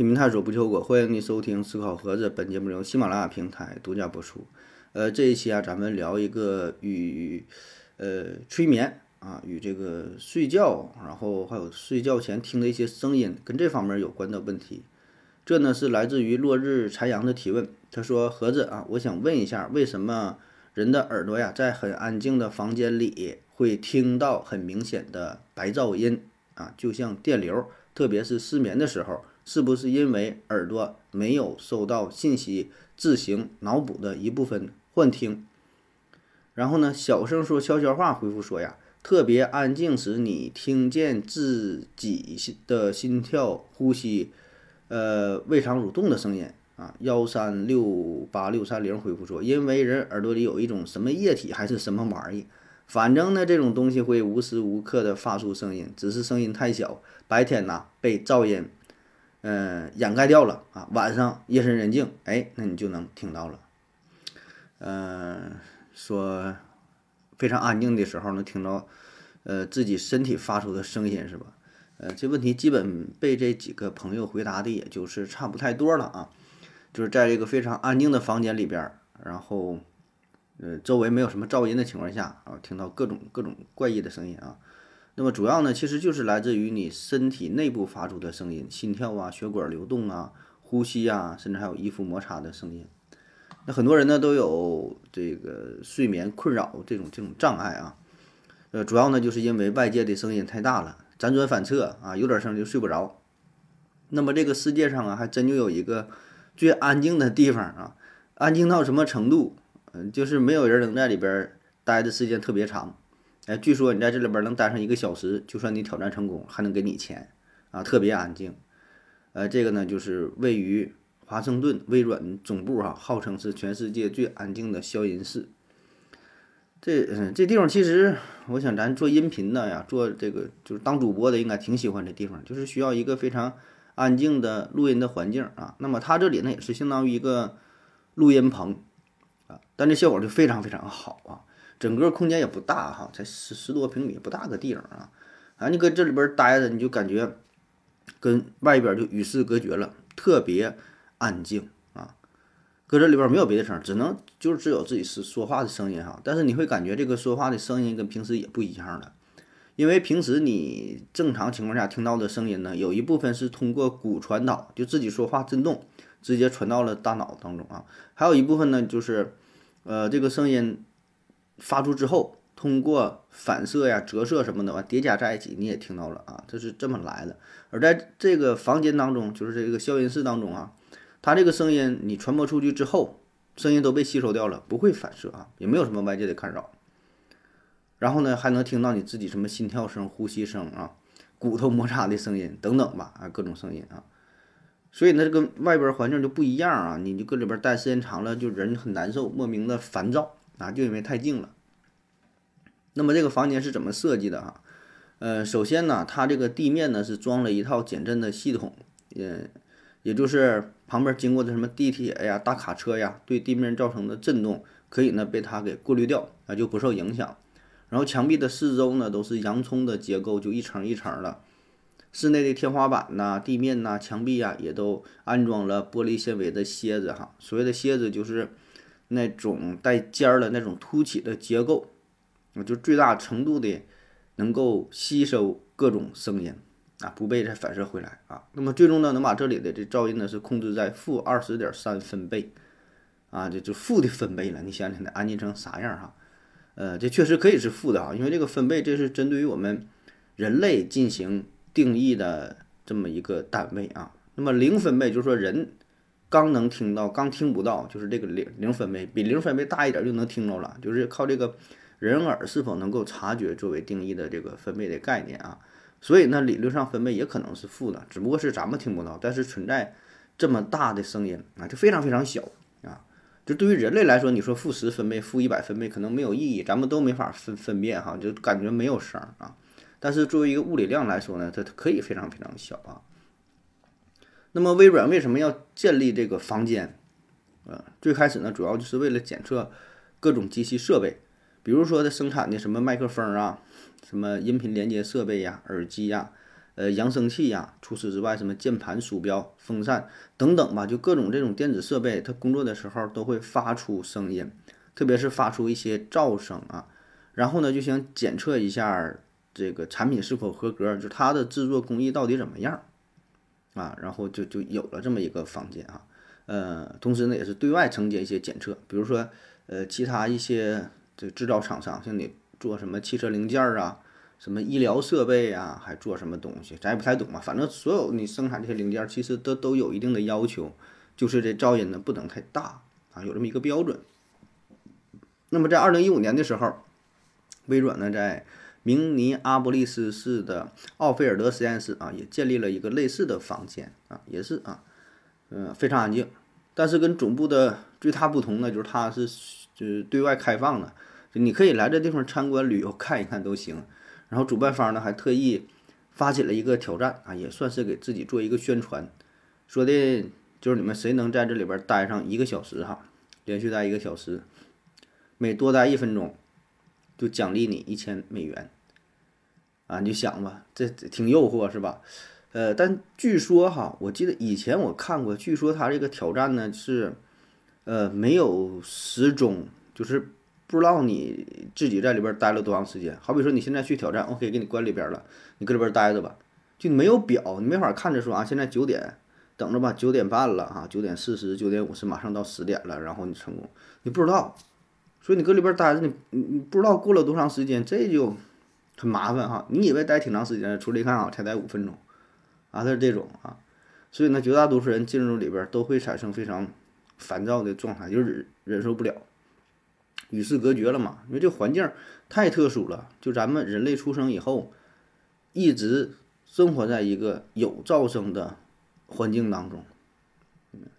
拼命探索不求果，欢迎你收听思考盒子。本节目由喜马拉雅平台独家播出。呃，这一期啊，咱们聊一个与呃催眠啊，与这个睡觉，然后还有睡觉前听的一些声音，跟这方面有关的问题。这呢是来自于落日残阳的提问。他说：“盒子啊，我想问一下，为什么人的耳朵呀，在很安静的房间里会听到很明显的白噪音啊，就像电流，特别是失眠的时候。”是不是因为耳朵没有收到信息，自行脑补的一部分幻听？然后呢，小声说悄悄话，回复说呀，特别安静时，你听见自己的心跳、呼吸，呃，胃肠蠕动的声音啊。幺三六八六三零回复说，因为人耳朵里有一种什么液体还是什么玩意，反正呢，这种东西会无时无刻的发出声音，只是声音太小，白天呐被噪音。嗯，掩盖掉了啊。晚上夜深人静，哎，那你就能听到了。嗯，说非常安静的时候能听到，呃，自己身体发出的声音是吧？呃，这问题基本被这几个朋友回答的，也就是差不太多了啊。就是在这个非常安静的房间里边，然后，呃，周围没有什么噪音的情况下啊，听到各种各种怪异的声音啊。那么主要呢，其实就是来自于你身体内部发出的声音，心跳啊、血管流动啊、呼吸啊，甚至还有衣服摩擦的声音。那很多人呢都有这个睡眠困扰这种这种障碍啊。呃，主要呢就是因为外界的声音太大了，辗转反侧啊，有点声就睡不着。那么这个世界上啊，还真就有一个最安静的地方啊，安静到什么程度？嗯，就是没有人能在里边待的时间特别长。哎，据说你在这里边能待上一个小时，就算你挑战成功，还能给你钱，啊，特别安静。呃，这个呢，就是位于华盛顿微软总部哈，号称是全世界最安静的消音室。这嗯，这地方其实，我想咱做音频的呀，做这个就是当主播的，应该挺喜欢这地方，就是需要一个非常安静的录音的环境啊。那么它这里呢，也是相当于一个录音棚啊，但这效果就非常非常好啊。整个空间也不大哈，才十十多平米，不大个地方啊，啊，你搁这里边待着，你就感觉跟外边就与世隔绝了，特别安静啊。搁这里边没有别的声，只能就只有自己是说话的声音哈。但是你会感觉这个说话的声音跟平时也不一样了，因为平时你正常情况下听到的声音呢，有一部分是通过骨传导，就自己说话震动直接传到了大脑当中啊，还有一部分呢就是呃这个声音。发出之后，通过反射呀、折射什么的，完叠加在一起，你也听到了啊，这是这么来的。而在这个房间当中，就是这个消音室当中啊，它这个声音你传播出去之后，声音都被吸收掉了，不会反射啊，也没有什么外界的干扰。然后呢，还能听到你自己什么心跳声、呼吸声啊、骨头摩擦的声音等等吧，啊，各种声音啊。所以呢，这个外边环境就不一样啊，你就搁里边待时间长了，就人很难受，莫名的烦躁。啊，就因为太静了。那么这个房间是怎么设计的啊？呃，首先呢，它这个地面呢是装了一套减震的系统，呃，也就是旁边经过的什么地铁呀、大卡车呀，对地面造成的震动可以呢被它给过滤掉，啊，就不受影响。然后墙壁的四周呢都是洋葱的结构，就一层一层的。室内的天花板呐、地面呐、墙壁呀也都安装了玻璃纤维的楔子哈。所谓的楔子就是。那种带尖儿的那种凸起的结构，啊，就最大程度的能够吸收各种声音啊，不被再反射回来啊。那么最终呢，能把这里的这噪音呢是控制在负二十点三分贝啊，这就负的分贝了。你想想，得安静成啥样哈？呃，这确实可以是负的啊，因为这个分贝这是针对于我们人类进行定义的这么一个单位啊。那么零分贝就是说人。刚能听到，刚听不到，就是这个零零分贝，比零分贝大一点就能听着了，就是靠这个人耳是否能够察觉作为定义的这个分贝的概念啊。所以呢，理论上分贝也可能是负的，只不过是咱们听不到，但是存在这么大的声音啊，就非常非常小啊。就对于人类来说，你说负十分贝、负一百分贝可能没有意义，咱们都没法分分辨哈，就感觉没有声啊。但是作为一个物理量来说呢，它可以非常非常小啊。那么微软为什么要建立这个房间？呃，最开始呢，主要就是为了检测各种机器设备，比如说它生产的什么麦克风啊，什么音频连接设备呀、耳机呀，呃扬声器呀，除此之外，什么键盘、鼠标、风扇等等吧，就各种这种电子设备，它工作的时候都会发出声音，特别是发出一些噪声啊。然后呢，就想检测一下这个产品是否合格，就它的制作工艺到底怎么样啊。然后就就有了这么一个房间啊。呃，同时呢，也是对外承接一些检测，比如说呃其他一些这制造厂商，像你做什么汽车零件啊。什么医疗设备啊，还做什么东西，咱也不太懂啊。反正所有你生产这些零件，其实都都有一定的要求，就是这噪音呢不能太大啊，有这么一个标准。那么在二零一五年的时候，微软呢在明尼阿波利斯市的奥菲尔德实验室啊，也建立了一个类似的房间啊，也是啊，嗯，非常安静。但是跟总部的最大不同呢，就是它是就是对外开放的，就你可以来这地方参观旅游看一看都行。然后主办方呢还特意发起了一个挑战啊，也算是给自己做一个宣传，说的就是你们谁能在这里边待上一个小时哈，连续待一个小时，每多待一分钟就奖励你一千美元啊！你就想吧，这挺诱惑是吧？呃，但据说哈，我记得以前我看过，据说他这个挑战呢是呃没有时钟，就是。不知道你自己在里边待了多长时间？好比说你现在去挑战，OK，给你关里边了，你搁里边待着吧，就没有表，你没法看着说啊，现在九点，等着吧，九点半了啊，九点四十，九点五十，马上到十点了，然后你成功，你不知道，所以你搁里边待着，你你不知道过了多长时间，这就很麻烦哈。你以为待挺长时间，出来一看啊，才待五分钟，啊，它是这种啊，所以呢，绝大多数人进入里边都会产生非常烦躁的状态，就是忍忍受不了。与世隔绝了嘛？因为这环境太特殊了。就咱们人类出生以后，一直生活在一个有噪声的环境当中。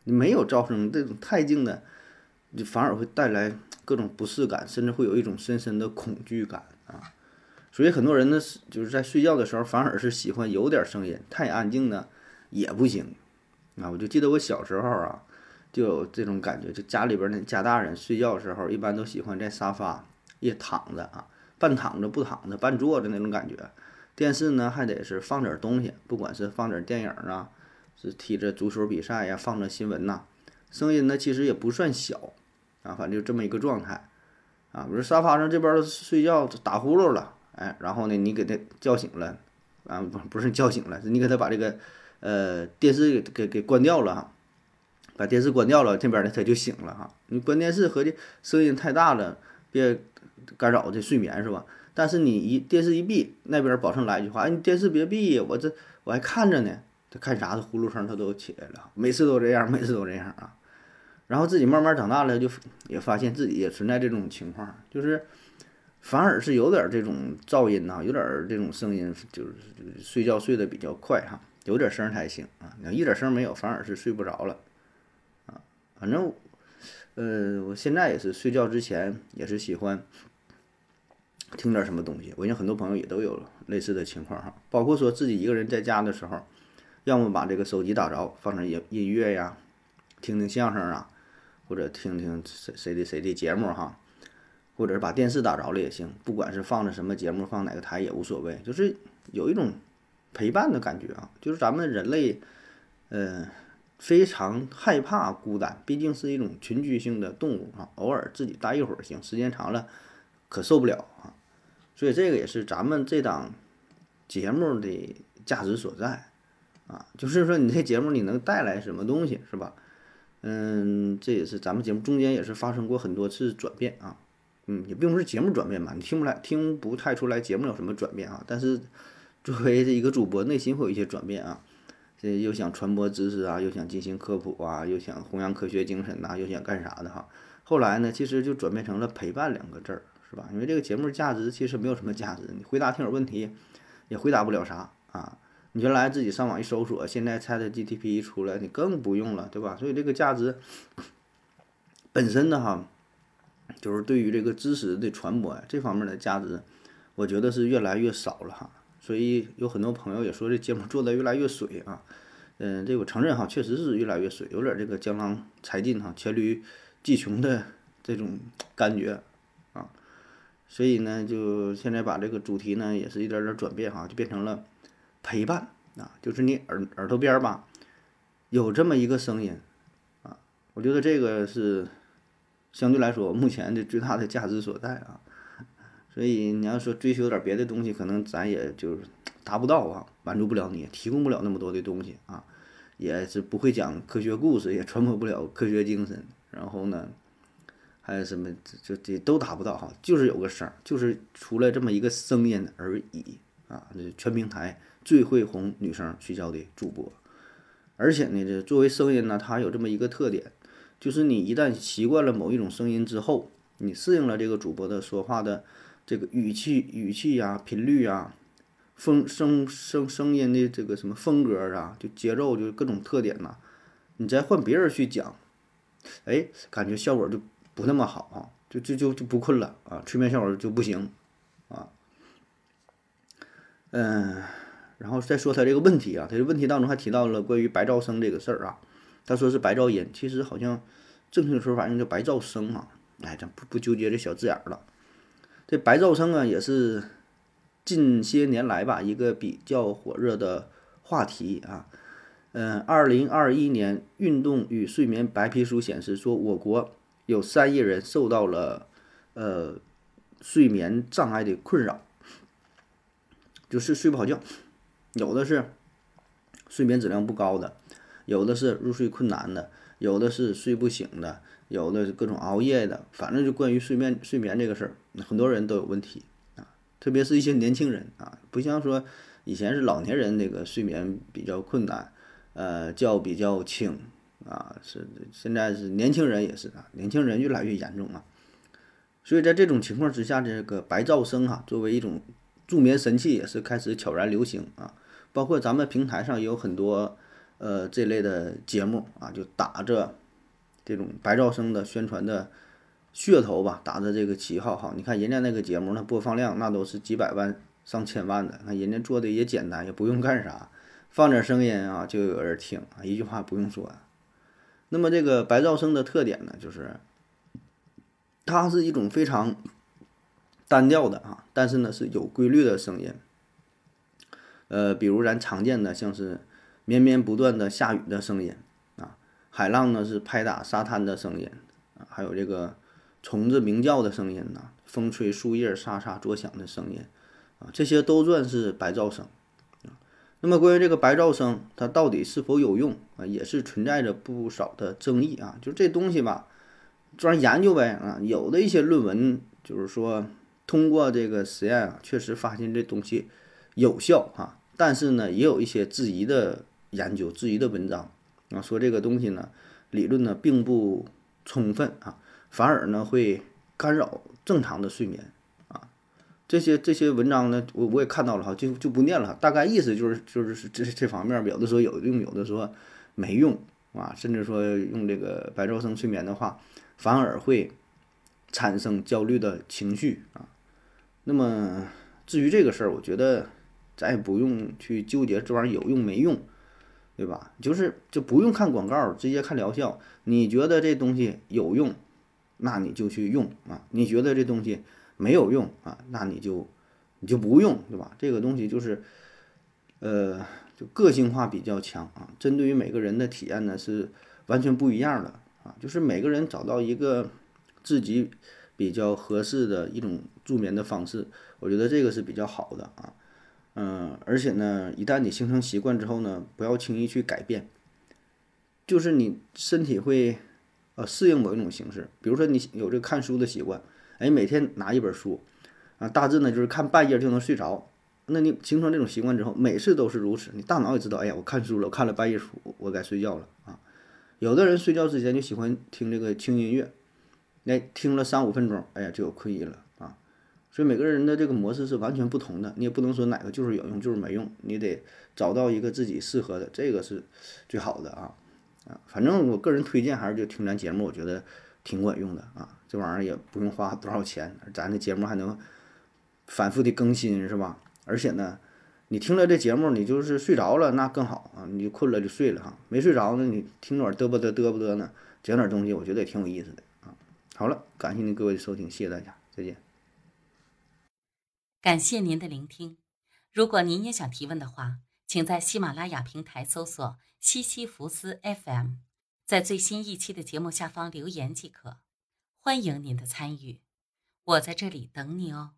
你没有噪声，这种太静的，就反而会带来各种不适感，甚至会有一种深深的恐惧感啊。所以很多人呢是，就是在睡觉的时候，反而是喜欢有点声音。太安静呢也不行啊。我就记得我小时候啊。就有这种感觉，就家里边那家大人睡觉的时候，一般都喜欢在沙发一躺着啊，半躺着不躺着，半坐着那种感觉。电视呢还得是放点东西，不管是放点电影啊，是踢着足球比赛呀，放着新闻呐，声音呢其实也不算小啊，反正就这么一个状态啊。比如沙发上这边睡觉打呼噜了，哎，然后呢你给他叫醒了啊，不不是叫醒了，你给他把这个呃电视给给给关掉了哈。把电视关掉了，这边呢他就醒了哈。你关电视合计声音太大了，别干扰这睡眠是吧？但是你一电视一闭，那边保证来一句话：“哎，你电视别闭，我这我还看着呢。”他看啥？他呼噜声他都起来了，每次都这样，每次都这样啊。然后自己慢慢长大了，就也发现自己也存在这种情况，就是反而是有点这种噪音呐，有点这种声音，就是睡觉睡得比较快哈，有点声才行啊。你要一点声没有，反而是睡不着了啊。反正，呃，我现在也是睡觉之前也是喜欢听点什么东西。我想很多朋友也都有类似的情况哈，包括说自己一个人在家的时候，要么把这个手机打着放点音音乐呀，听听相声啊，或者听听谁谁的谁的节目哈，或者是把电视打着了也行，不管是放着什么节目，放哪个台也无所谓，就是有一种陪伴的感觉啊，就是咱们人类，呃。非常害怕孤单，毕竟是一种群居性的动物啊。偶尔自己待一会儿行，时间长了可受不了啊。所以这个也是咱们这档节目的价值所在啊。就是说你这节目你能带来什么东西是吧？嗯，这也是咱们节目中间也是发生过很多次转变啊。嗯，也并不是节目转变吧，你听不来听不太出来节目有什么转变啊。但是 作为一个主播，内心会有一些转变啊。这又想传播知识啊，又想进行科普啊，又想弘扬科学精神呐，又想干啥的哈？后来呢，其实就转变成了陪伴两个字儿，是吧？因为这个节目价值其实没有什么价值，你回答听友问题也回答不了啥啊。你原来自己上网一搜索，现在 ChatGPT 一出来，你更不用了，对吧？所以这个价值本身的哈，就是对于这个知识的传播呀这方面的价值，我觉得是越来越少了哈。所以有很多朋友也说这节目做的越来越水啊，嗯，这我承认哈，确实是越来越水，有点这个江郎才尽哈，黔驴技穷的这种感觉啊。所以呢，就现在把这个主题呢，也是一点点转变哈，就变成了陪伴啊，就是你耳耳朵边儿吧，有这么一个声音啊，我觉得这个是相对来说目前的最大的价值所在啊。所以你要说追求点别的东西，可能咱也就是达不到啊，满足不了你，提供不了那么多的东西啊，也是不会讲科学故事，也传播不了科学精神。然后呢，还有什么就这都达不到哈，就是有个声，就是出来这么一个声音而已啊。这全平台最会哄女生睡觉的主播，而且呢，这作为声音呢，它有这么一个特点，就是你一旦习惯了某一种声音之后，你适应了这个主播的说话的。这个语气、语气呀、频率呀、风声声声音的这个什么风格啊，就节奏，就各种特点呐，你再换别人去讲，哎，感觉效果就不那么好啊，就就就就不困了啊，催眠效果就不行啊。嗯，然后再说他这个问题啊，他这问题当中还提到了关于白噪声这个事儿啊，他说是白噪音，其实好像正确的说法应该叫白噪声啊，哎，咱不不纠结这小字眼了。这白噪声啊，也是近些年来吧一个比较火热的话题啊。嗯，二零二一年《运动与睡眠白皮书》显示说，我国有三亿人受到了呃睡眠障碍的困扰，就是睡不好觉，有的是睡眠质量不高的，有的是入睡困难的，有的是睡不醒的。有的是各种熬夜的，反正就关于睡眠睡眠这个事儿，很多人都有问题啊，特别是一些年轻人啊，不像说以前是老年人那个睡眠比较困难，呃，觉比较轻啊，是现在是年轻人也是啊，年轻人越来越严重啊，所以在这种情况之下，这个白噪声哈，作为一种助眠神器，也是开始悄然流行啊，包括咱们平台上也有很多呃这类的节目啊，就打着。这种白噪声的宣传的噱头吧，打着这个旗号哈，你看人家那个节目，那播放量那都是几百万、上千万的。那人家做的也简单，也不用干啥，放点声音啊，就有人听啊，一句话不用说。那么这个白噪声的特点呢，就是它是一种非常单调的啊，但是呢是有规律的声音。呃，比如咱常见的像是绵绵不断的下雨的声音啊。海浪呢是拍打沙滩的声音啊，还有这个虫子鸣叫的声音呐，风吹树叶沙沙作响的声音啊，这些都算是白噪声啊。那么关于这个白噪声，它到底是否有用啊，也是存在着不少的争议啊。就这东西吧，专研究呗啊。有的一些论文就是说，通过这个实验啊，确实发现这东西有效啊。但是呢，也有一些质疑的研究、质疑的文章。啊，说这个东西呢，理论呢并不充分啊，反而呢会干扰正常的睡眠啊。这些这些文章呢，我我也看到了哈，就就不念了。大概意思就是就是这这方面有的时候有用，有的说没用啊。甚至说用这个白噪声睡眠的话，反而会产生焦虑的情绪啊。那么至于这个事儿，我觉得咱也不用去纠结这玩意儿有用没用。对吧？就是就不用看广告，直接看疗效。你觉得这东西有用，那你就去用啊。你觉得这东西没有用啊，那你就你就不用，对吧？这个东西就是，呃，就个性化比较强啊。针对于每个人的体验呢，是完全不一样的啊。就是每个人找到一个自己比较合适的一种助眠的方式，我觉得这个是比较好的啊。嗯，而且呢，一旦你形成习惯之后呢，不要轻易去改变。就是你身体会呃适应某一种形式，比如说你有这个看书的习惯，哎，每天拿一本书啊，大致呢就是看半页就能睡着。那你形成这种习惯之后，每次都是如此，你大脑也知道，哎呀，我看书了，我看了半页书，我该睡觉了啊。有的人睡觉之前就喜欢听这个轻音乐，哎，听了三五分钟，哎呀，就有困意了。所以每个人的这个模式是完全不同的，你也不能说哪个就是有用，就是没用，你得找到一个自己适合的，这个是最好的啊啊！反正我个人推荐还是就听咱节目，我觉得挺管用的啊。这玩意儿也不用花多少钱，咱的节目还能反复的更新，是吧？而且呢，你听了这节目，你就是睡着了，那更好啊！你就困了就睡了哈，没睡着呢，你听着嘚啵嘚嘚啵嘚呢，讲点东西，我觉得也挺有意思的啊。好了，感谢您各位的收听，谢谢大家，再见。感谢您的聆听。如果您也想提问的话，请在喜马拉雅平台搜索“西西弗斯 FM”，在最新一期的节目下方留言即可。欢迎您的参与，我在这里等你哦。